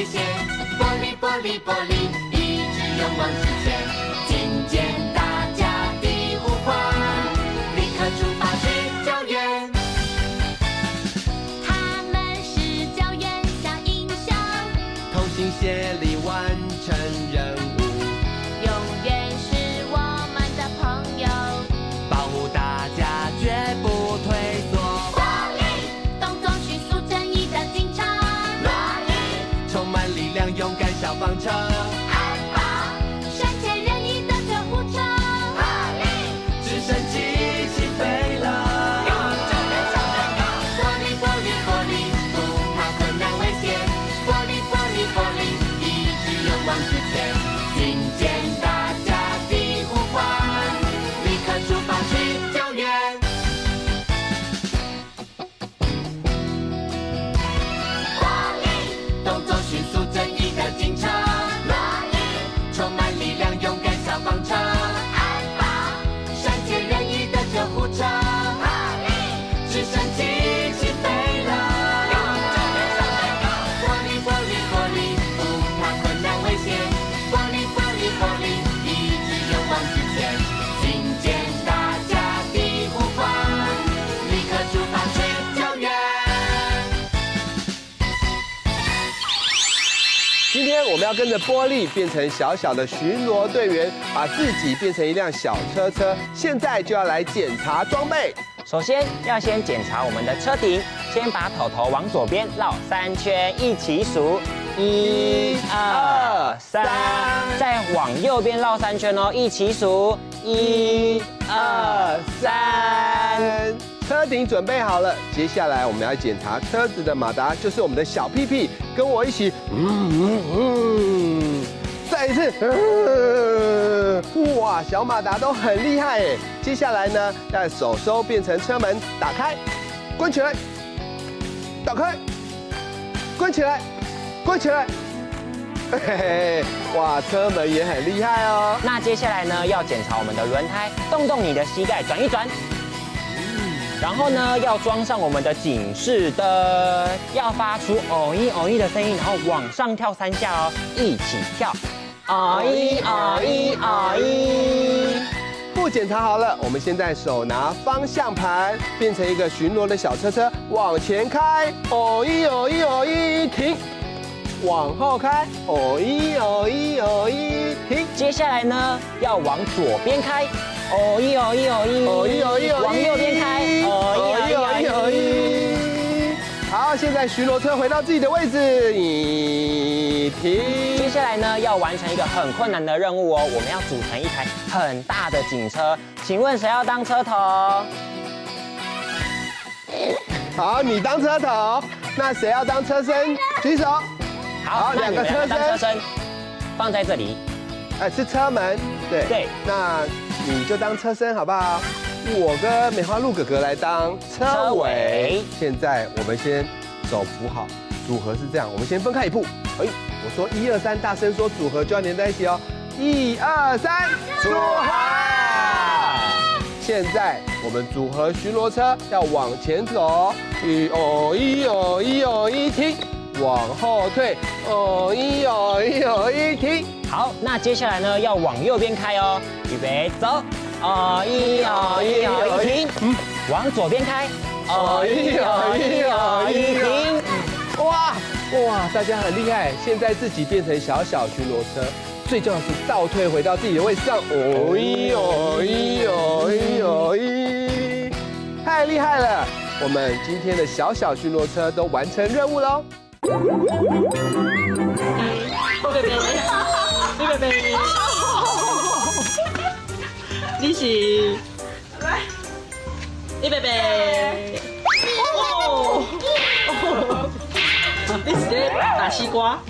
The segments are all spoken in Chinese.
危险。玻璃玻璃玻璃，一直勇往直前。time. 要跟着玻璃变成小小的巡逻队员，把自己变成一辆小车车。现在就要来检查装备。首先要先检查我们的车顶，先把头头往左边绕三圈，一起数，一、二、三，再往右边绕三圈哦，一起数，一、车顶准备好了，接下来我们要检查车子的马达，就是我们的小屁屁，跟我一起，嗯嗯嗯，再一次，哇，小马达都很厉害哎。接下来呢，让手收变成车门，打开，关起来，打开，关起来，关起来，嘿嘿，哇，车门也很厉害哦。那接下来呢，要检查我们的轮胎，动动你的膝盖，转一转。然后呢，要装上我们的警示灯，要发出哦一哦一的声音，然后往上跳三下哦，一起跳，哦一哦一哦一。布检查好了，我们现在手拿方向盘，变成一个巡逻的小车车，往前开，哦一哦一哦一停，往后开，哦一哦一哦一停。接下来呢，要往左边开。哦一哦一哦一哦一哦一哦一，往右边开，哦一哦一哦一。好，现在巡逻车回到自己的位置，你停。接下来呢，要完成一个很困难的任务哦，我们要组成一台很大的警车。请问谁要当车头？好，你当车头。那谁要当车身？举手。好，两个车身。车身放在这里。哎，是车门。对。对。那。你就当车身好不好？我跟梅花鹿哥哥来当车尾。现在我们先手扶好，组合是这样。我们先分开一步。哎，我说一二三，大声说组合就要连在一起哦。一二三，组合。现在我们组合巡逻车要往前走，一哦一哦一哦一停，往后退，哦一哦一哦一停。好，那接下来呢，要往右边开哦，预备走，哦一哦一哦一停，嗯，往左边开，哦一哦一哦一停，哇哇，大家很厉害，现在自己变成小小巡逻车，最重要是倒退回到自己的位置上，哦一哦一哦一哦一，太厉害了，我们今天的小小巡逻车都完成任务喽。贝贝，你是？来，你贝贝，哦，你是在打西瓜。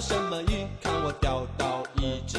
什么鱼？看我钓到一只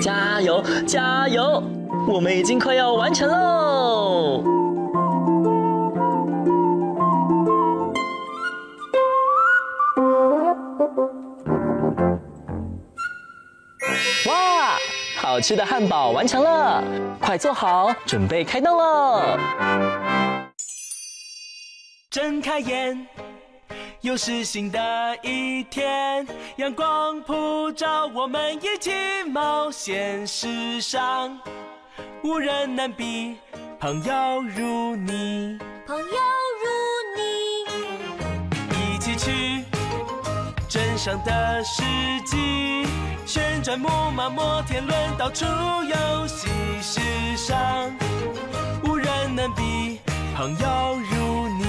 加油，加油！我们已经快要完成喽。好吃的汉堡完成了，快坐好，准备开动喽！睁开眼，又是新的一天，阳光普照，我们一起冒险。世上无人能比，朋友如你，朋友如你，一起去镇上的市集，旋转木马、摩天轮，到处游戏。世上无人能比，朋友如你。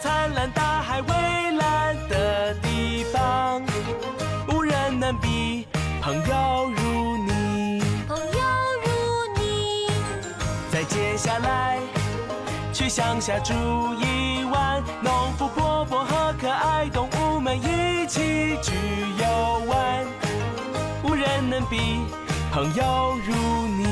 灿烂、大海蔚蓝的地方。无人能比，朋友如你。朋友如你，再接下来，去乡下住一晚，农夫伯伯和可爱动物们一起去游玩。无人能比，朋友如你。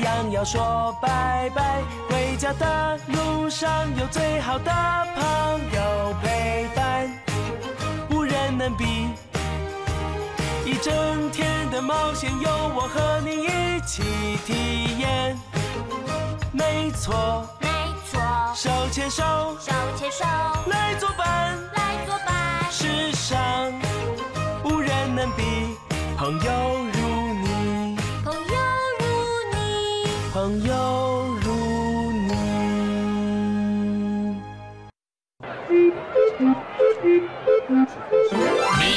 阳要说拜拜，回家的路上有最好的朋友陪伴，无人能比。一整天的冒险，有我和你一起体验。没错，没错，手牵手，手牵手，来作伴。来作伴。世上无人能比，朋友咪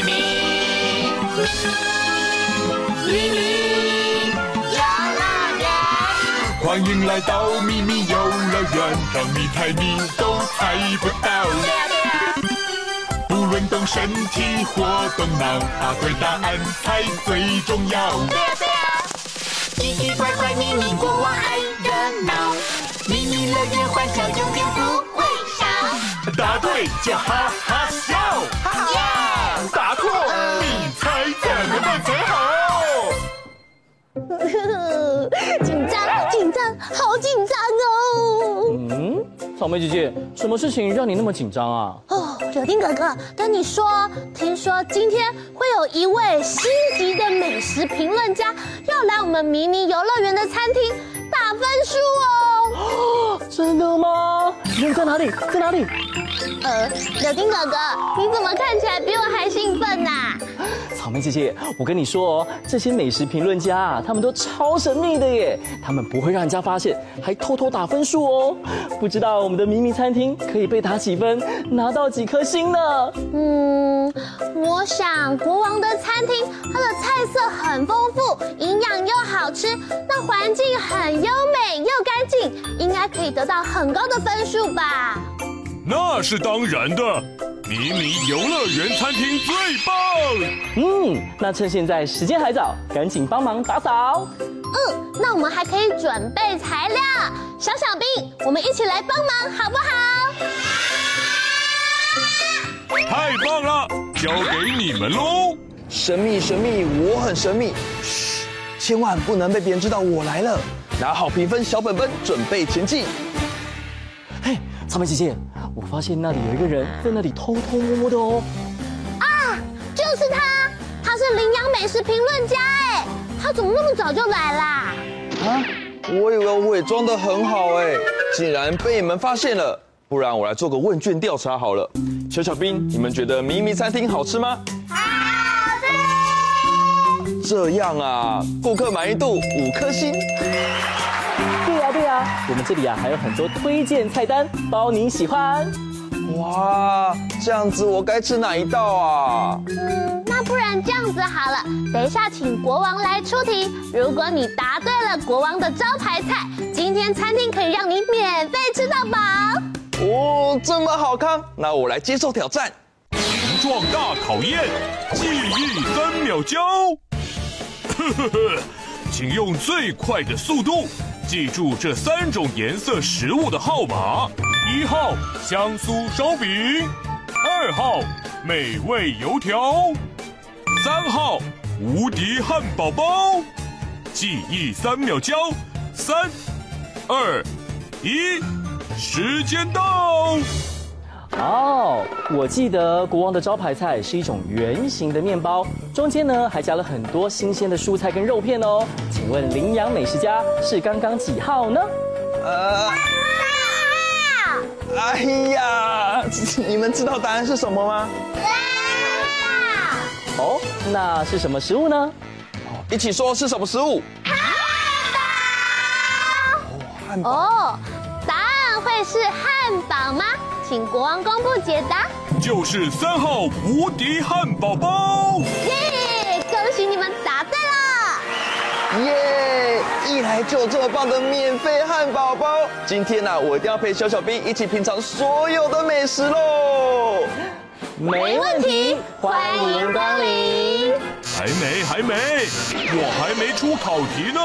咪，咪咪游乐园，欢迎来到秘密游乐园，让你猜谜都猜不到。不论动身体或动脑，答对答案才最重要。对呀对呀，奇奇怪怪秘密国王爱热闹，秘密乐园欢笑永远不。答对就哈哈笑，哈哈，答错你猜怎么办才好？紧张，紧张，好紧张哦！嗯，草莓姐姐，什么事情让你那么紧张啊？哦，柳丁哥哥，跟你说，听说今天会有一位星级的美食评论家要来我们迷你游乐园的餐厅打分数哦。哦，真的吗？在哪里？在哪里？呃，柳丁哥哥，你怎么看起来比我还兴奋呐？莓姐姐，我跟你说哦，这些美食评论家啊，他们都超神秘的耶，他们不会让人家发现，还偷偷打分数哦。不知道我们的迷你餐厅可以被打几分，拿到几颗星呢？嗯，我想国王的餐厅，它的菜色很丰富，营养又好吃，那环境很优美又干净，应该可以得到很高的分数吧。那是当然的，迷你游乐园餐厅最棒。嗯，那趁现在时间还早，赶紧帮忙打扫。嗯，那我们还可以准备材料，小小兵，我们一起来帮忙好不好？太棒了，交给你们喽。神秘神秘，我很神秘，嘘，千万不能被别人知道我来了。拿好评分小本本，准备前进。嘿，草莓姐姐，我发现那里有一个人在那里偷偷摸摸的哦。啊，就是他，他是羚羊美食评论家哎，他怎么那么早就来啦？啊，我以为我伪装得很好哎，竟然被你们发现了。不然我来做个问卷调查好了。小小兵，你们觉得咪咪餐厅好吃吗？好吃。这样啊，顾客满意度五颗星。我们这里啊还有很多推荐菜单，包你喜欢。哇，这样子我该吃哪一道啊？嗯，那不然这样子好了，等一下请国王来出题，如果你答对了国王的招牌菜，今天餐厅可以让你免费吃到饱。哦，这么好康，那我来接受挑战。形状大考验，记忆三秒交。呵呵呵，请用最快的速度记住这三种颜色食物的号码：一号香酥烧饼，二号美味油条，三号无敌汉堡包。记忆三秒交，三、二、一。时间到！哦，我记得国王的招牌菜是一种圆形的面包，中间呢还加了很多新鲜的蔬菜跟肉片哦。请问羚羊美食家是刚刚几号呢？呃，哎呀，你们知道答案是什么吗？哦，那是什么食物呢？一起说是什么食物？汉堡。哦答案。会是汉堡吗？请国王公布解答。就是三号无敌汉堡包。耶！恭喜你们答对了。耶！一来就有这么棒的免费汉堡包。今天呢、啊，我一定要陪小小兵一起品尝所有的美食喽。没问题，欢迎光临。还没，还没，我还没出考题呢。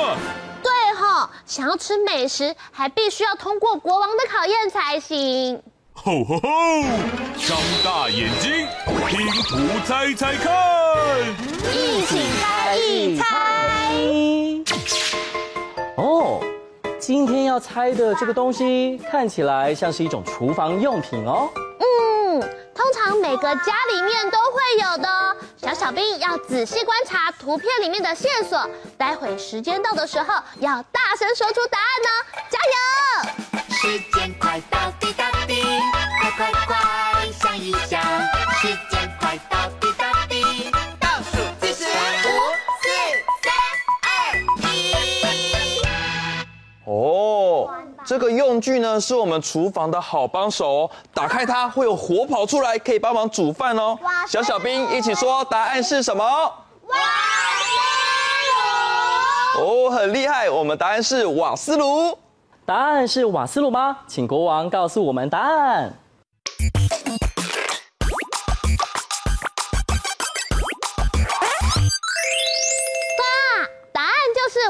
想要吃美食，还必须要通过国王的考验才行。吼吼吼！张大眼睛，拼图猜猜看，一起猜一猜。哦，今天要猜的这个东西看起来像是一种厨房用品哦。嗯，通常每个家里面都会有的。小小兵要仔细观察图片里面的线索，待会时间到的时候要大声说出答案呢，加油！时间快到，滴答滴，快快快想一想，时间快到，滴答滴，倒数计时五、四、三、二、一。哦，这个用用具呢，是我们厨房的好帮手哦。打开它会有火跑出来，可以帮忙煮饭哦。小小兵一起说，答案是什么？瓦斯炉。哦，很厉害，我们答案是瓦斯炉。答案是瓦斯炉吗？请国王告诉我们答案。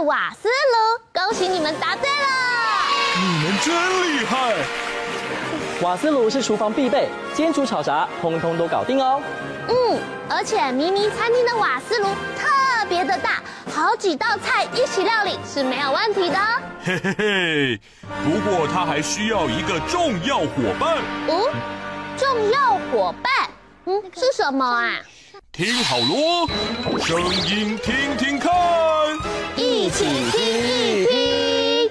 瓦斯炉，恭喜你们答对了！你们真厉害！瓦斯炉是厨房必备，煎煮炒炸通通都搞定哦。嗯，而且咪咪餐厅的瓦斯炉特别的大，好几道菜一起料理是没有问题的。嘿嘿嘿，不过它还需要一个重要伙伴。嗯，重要伙伴，嗯，是什么啊？听好啰，声音听听看，一起听一听。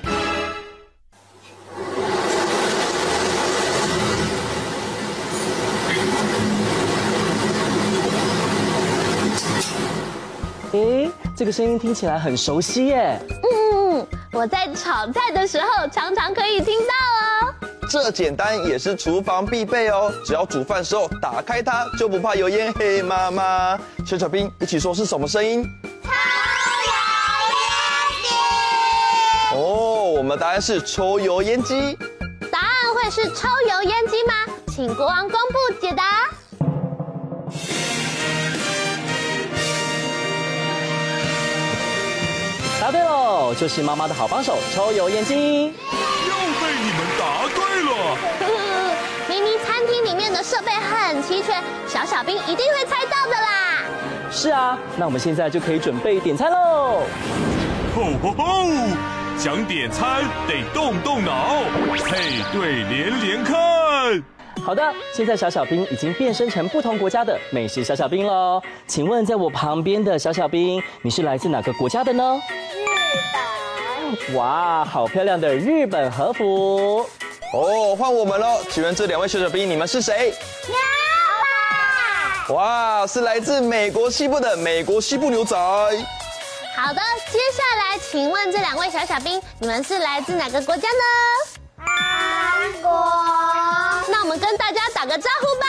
诶，这个声音听起来很熟悉耶。嗯，我在炒菜的时候常常可以听到哦。这简单也是厨房必备哦，只要煮饭时候打开它，就不怕油烟。嘿，妈妈，小小兵一起说是什么声音？答案是抽油烟机。答案会是抽油烟机吗？请国王公布解答。答对喽，就是妈妈的好帮手抽油烟机。咪咪 餐厅里面的设备很齐全，小小兵一定会猜到的啦。是啊，那我们现在就可以准备点餐喽。吼吼吼！想点餐得动动脑，配对连连看。好的，现在小小兵已经变身成不同国家的美食小小兵喽。请问在我旁边的小小兵，你是来自哪个国家的呢？日本。哇，好漂亮的日本和服。哦，换我们喽！请问这两位小小兵，你们是谁？牛仔。哇，是来自美国西部的美国西部牛仔。好的，接下来请问这两位小小兵，你们是来自哪个国家呢？韩国。那我们跟大家打个招呼吧。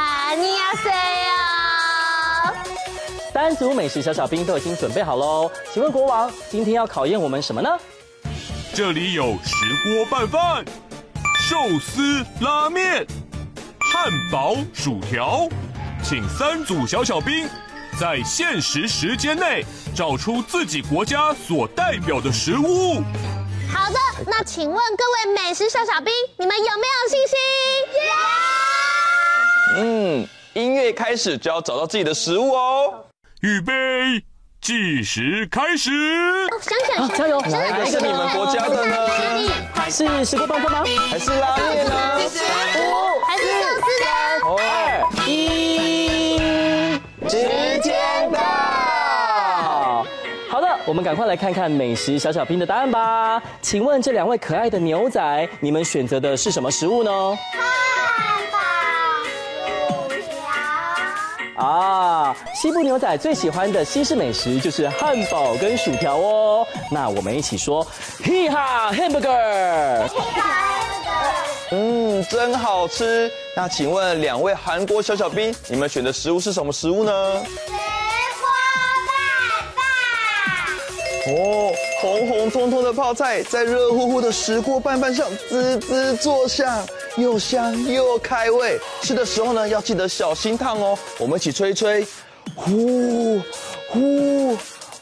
啊，你好谁呀？三组美食小小兵都已经准备好喽。请问国王，今天要考验我们什么呢？这里有石锅拌饭。寿司、拉面、汉堡、薯条，请三组小小兵在限时时间内找出自己国家所代表的食物。好的，那请问各位美食小小兵，你们有没有信心？嗯，音乐开始就要找到自己的食物哦。预备，计时开始。想想，加油！哪一个你们国家的呢？是石锅拌饭吗？还是拉面呢？我们赶快来看看美食小小兵的答案吧。请问这两位可爱的牛仔，你们选择的是什么食物呢？汉堡、薯条。啊，西部牛仔最喜欢的西式美食就是汉堡跟薯条哦。那我们一起说，嘿哈，hamburger。嗯，真好吃。那请问两位韩国小小兵，你们选的食物是什么食物呢？哦，红红彤彤的泡菜在热乎乎的石锅拌饭上滋滋作响，又香又开胃。吃的时候呢，要记得小心烫哦。我们一起吹一吹，呼呼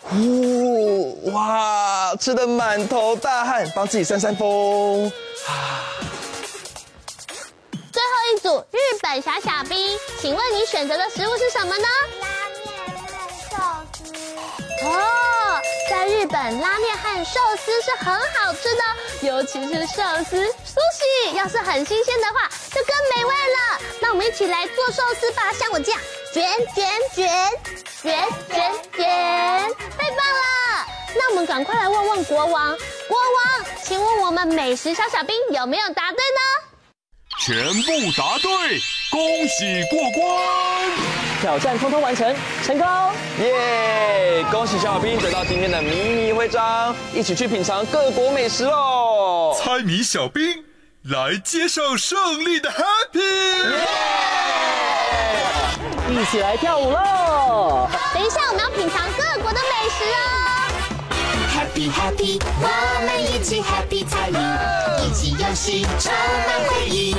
呼！哇，吃的满头大汗，帮自己扇扇风。啊。最后一组日本小小兵，请问你选择的食物是什么呢？拉面寿司。哦，日本拉面和寿司是很好吃的，尤其是寿司寿司要是很新鲜的话，就更美味了。那我们一起来做寿司吧，像我这样卷卷卷卷卷卷，太棒了！那我们赶快来问问国王，国王，请问我们美食小小兵有没有答对呢？全部答对，恭喜过关！挑战通通完成，成功！耶！恭喜小兵得到今天的迷你徽章，一起去品尝各国美食喽！猜谜小兵来接受胜利的 Happy！一起来跳舞喽！等一下，我们要品尝各国的美食哦。Happy Happy，我们一起 Happy 彩铃，一起游戏充满回忆。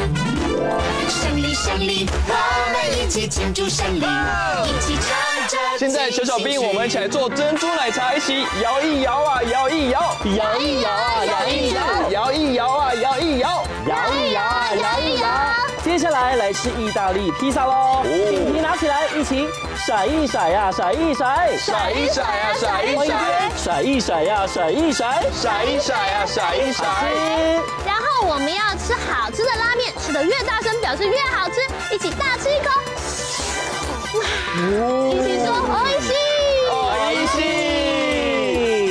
胜利胜利，我们一起庆祝胜利，一起唱着。现在小小兵，我们一起来做珍珠奶茶，一起摇一摇啊，摇一摇，摇一摇啊，摇一摇，摇一摇啊，摇一摇，摇一摇啊，摇一摇。接下来来吃意大利披萨喽！饼皮拿起来，一起甩一甩呀，甩一甩，甩一甩呀，甩一甩，甩一甩呀，甩一甩，甩一甩呀，甩一甩。然后我们要吃好吃的拉面，吃得越大声，表示越好吃。一起大吃一口，哇！一起说おいしい，おいし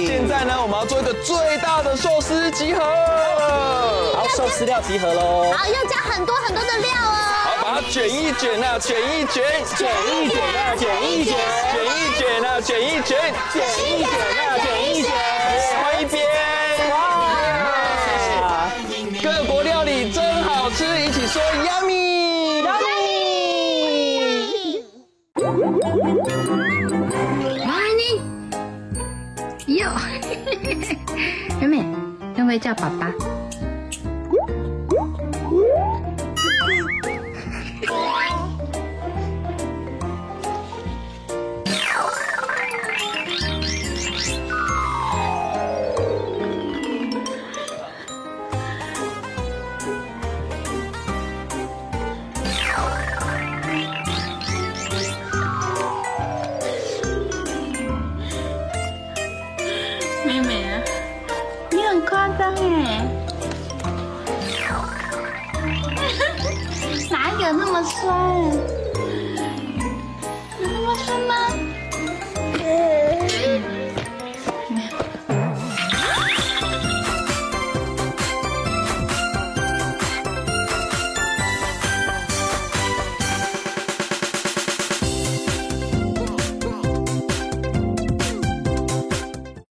い。现在呢，我们要做一个最大的寿司集合。 好，寿司料集合喽。好，要加很多很多的料哦。好，把它卷一卷啊，卷一卷，卷一卷啊，卷一卷，卷一卷啊，卷一卷，卷一卷啊，卷一卷。换一边。哇！各国料理真好吃，一起说 yummy。Morning，哟，妹妹，要 不要叫爸爸？